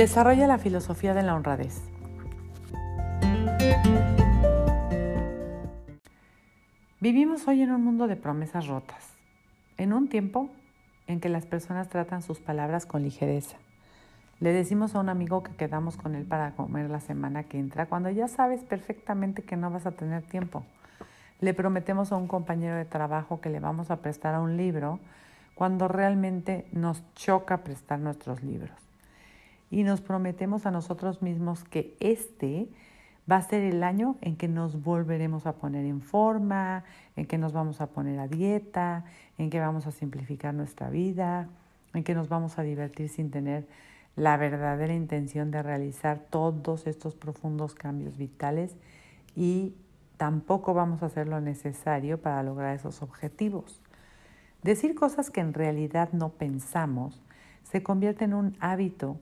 Desarrolla la filosofía de la honradez. Vivimos hoy en un mundo de promesas rotas, en un tiempo en que las personas tratan sus palabras con ligereza. Le decimos a un amigo que quedamos con él para comer la semana que entra cuando ya sabes perfectamente que no vas a tener tiempo. Le prometemos a un compañero de trabajo que le vamos a prestar a un libro cuando realmente nos choca prestar nuestros libros. Y nos prometemos a nosotros mismos que este va a ser el año en que nos volveremos a poner en forma, en que nos vamos a poner a dieta, en que vamos a simplificar nuestra vida, en que nos vamos a divertir sin tener la verdadera intención de realizar todos estos profundos cambios vitales y tampoco vamos a hacer lo necesario para lograr esos objetivos. Decir cosas que en realidad no pensamos se convierte en un hábito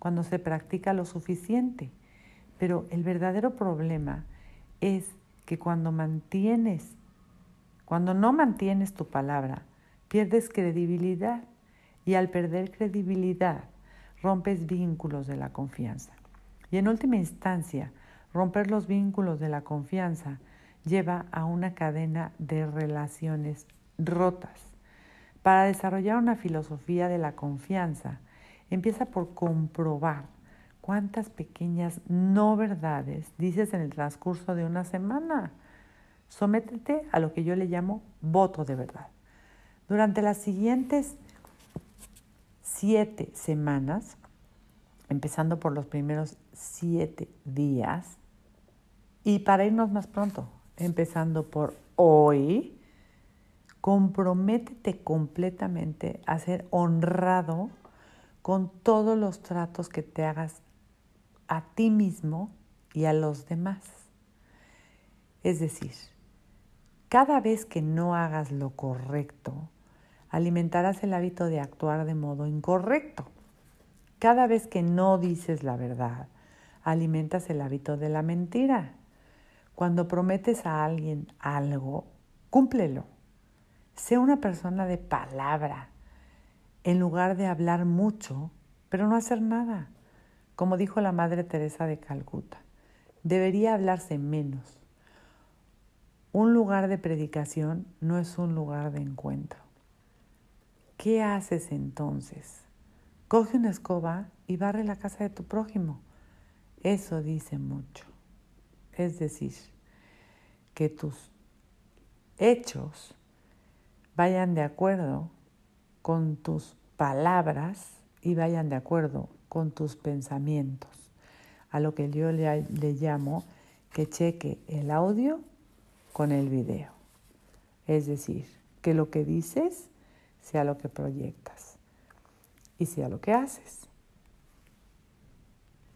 cuando se practica lo suficiente. Pero el verdadero problema es que cuando mantienes, cuando no mantienes tu palabra, pierdes credibilidad y al perder credibilidad rompes vínculos de la confianza. Y en última instancia, romper los vínculos de la confianza lleva a una cadena de relaciones rotas. Para desarrollar una filosofía de la confianza, empieza por comprobar cuántas pequeñas no verdades dices en el transcurso de una semana. Sométete a lo que yo le llamo voto de verdad. Durante las siguientes siete semanas, empezando por los primeros siete días, y para irnos más pronto, empezando por hoy, comprométete completamente a ser honrado con todos los tratos que te hagas a ti mismo y a los demás. Es decir, cada vez que no hagas lo correcto, alimentarás el hábito de actuar de modo incorrecto. Cada vez que no dices la verdad, alimentas el hábito de la mentira. Cuando prometes a alguien algo, cúmplelo. Sé una persona de palabra, en lugar de hablar mucho, pero no hacer nada. Como dijo la Madre Teresa de Calcuta, debería hablarse menos. Un lugar de predicación no es un lugar de encuentro. ¿Qué haces entonces? Coge una escoba y barre la casa de tu prójimo. Eso dice mucho. Es decir, que tus hechos vayan de acuerdo con tus palabras y vayan de acuerdo con tus pensamientos. A lo que yo le, llamo que cheque el audio con el video. Es decir, que lo que dices sea lo que proyectas y sea lo que haces.